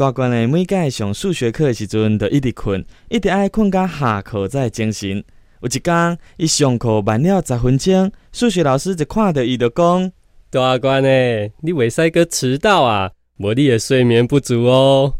大官诶，每届上数学课的时阵，都一直困，一直爱困到下课才精神。有一天，伊上课慢了十分钟，数学老师就看到伊，就讲：“大官诶，你为啥个迟到啊？无你也睡眠不足哦。”